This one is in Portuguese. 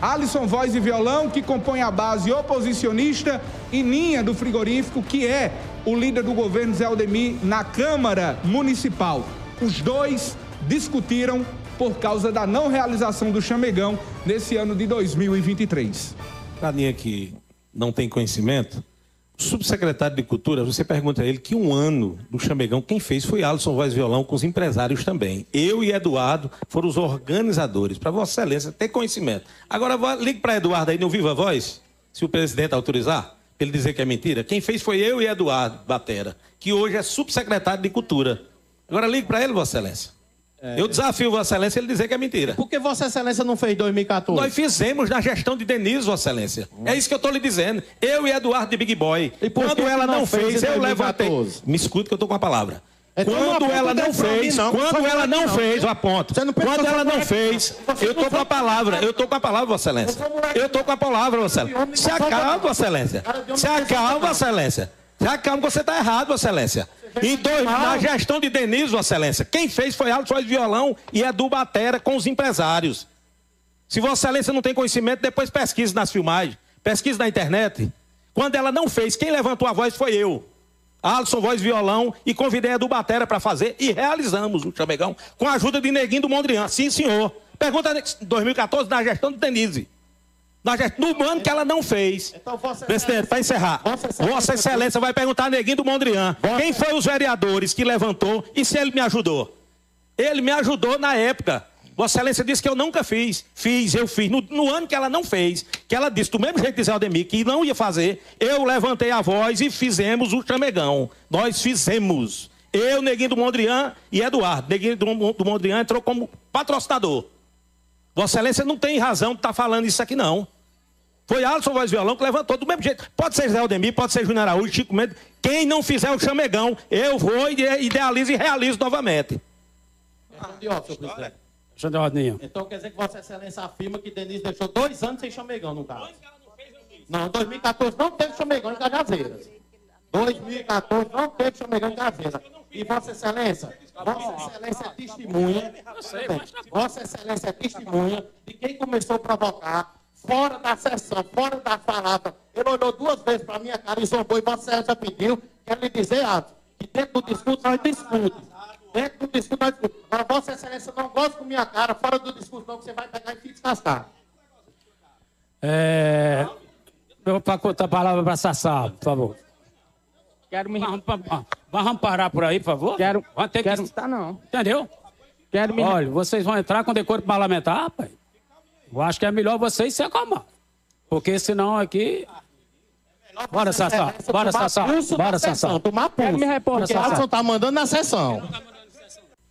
Alisson Voz e Violão, que compõe a base oposicionista, e Ninha do Frigorífico, que é o líder do governo Zé Aldemir na Câmara Municipal. Os dois discutiram por causa da não realização do chamegão nesse ano de 2023. Para mim que não tem conhecimento, subsecretário de Cultura, você pergunta a ele que um ano do chamegão, quem fez foi Alisson Voz Violão, com os empresários também. Eu e Eduardo foram os organizadores, para Vossa Excelência ter conhecimento. Agora, ligue para Eduardo aí no Viva Voz, se o presidente autorizar, ele dizer que é mentira. Quem fez foi eu e Eduardo Batera, que hoje é subsecretário de Cultura. Agora ligue para ele, Vossa Excelência. É. Eu desafio Vossa Excelência ele dizer que é mentira. Por que Vossa Excelência não fez 2014? Nós fizemos na gestão de Denise, Vossa Excelência. Hum. É isso que eu estou lhe dizendo. Eu e Eduardo de Big Boy. E quando ela não, não fez, eu levantei. Me escute que eu estou com a palavra. Então, quando ela não fez, não. quando ela não, não fez, eu aponto. Quando ela não fez, eu estou com a palavra, eu estou com a palavra, Vossa Excelência. Eu estou com a palavra, Vossa Excelência. Se acalma, Vossa Excelência. Se acalma, Vossa Excelência. Se acalma, você está errado, Vossa Excelência. Em dois, na gestão de Denise, Vossa Excelência, quem fez foi Alto de Violão e Edu Batera com os empresários. Se Vossa Excelência não tem conhecimento, depois pesquise nas filmagens, pesquise na internet. Quando ela não fez, quem levantou a voz foi eu. Alisson Voz Violão e convidei a Edu Batera para fazer e realizamos o chamegão com a ajuda de Neguinho do Mondrian. Sim, senhor. Pergunta 2014 na gestão de Denise. No ano que ela não fez. Então, Presidente, para encerrar. Vossa Excelência, Vossa Excelência vai perguntar a Neguinho do Mondrian. Vossa... Quem foi os vereadores que levantou e se ele me ajudou? Ele me ajudou na época. Vossa Excelência disse que eu nunca fiz. Fiz, eu fiz. No, no, ano que ela não fez, que ela disse, do mesmo jeito que Zé Aldemir, que não ia fazer, eu levantei a voz e fizemos o chamegão. Nós fizemos. Eu, Neguinho do Mondrian e Eduardo. Neguinho do, do Mondrian entrou como patrocinador. Vossa Excelência não tem razão de estar tá falando isso aqui, não. Foi Alisson Voz Violão que levantou do mesmo jeito. Pode ser Zé Aldemir, pode ser Júnior Araújo, Chico Mendes. Quem não fizer o chamegão, eu vou e idealizo e realizo novamente. Então quer dizer que Vossa Excelência afirma que Denise deixou dois anos sem chamegão, no caso. Não, 2014 não teve chamegão em Cajazeiras. 2014 não teve chamegão em Cajazeiras. E Vossa Excelência, Vossa Excelência é testemunha, Vossa Excelência é testemunha de quem começou a provocar fora da sessão, fora da palavra. Ele olhou duas vezes para a minha cara e zombou, e Vossa Excelência pediu, quero lhe dizer, Atos, que dentro do discurso nós discutimos. Dentro do discurso nós discutimos. Agora, Vossa Excelência não gosta com minha cara, fora do discurso não, que você vai pegar e se descascar. É... Eu vou contar a palavra para Sassá, por favor. Quero me... Vamos parar por aí, por favor? Quero... Vamos ter quero... que... Tá, não. Entendeu? Quero me... Olha, vocês vão entrar com decoro parlamentar, rapaz? Eu acho que é melhor vocês se acalmar. Porque senão aqui. Bora, Sassá. Bora, Sassá. Bora, Sassá. Tomar pulso. Porque Alisson tá mandando na sessão.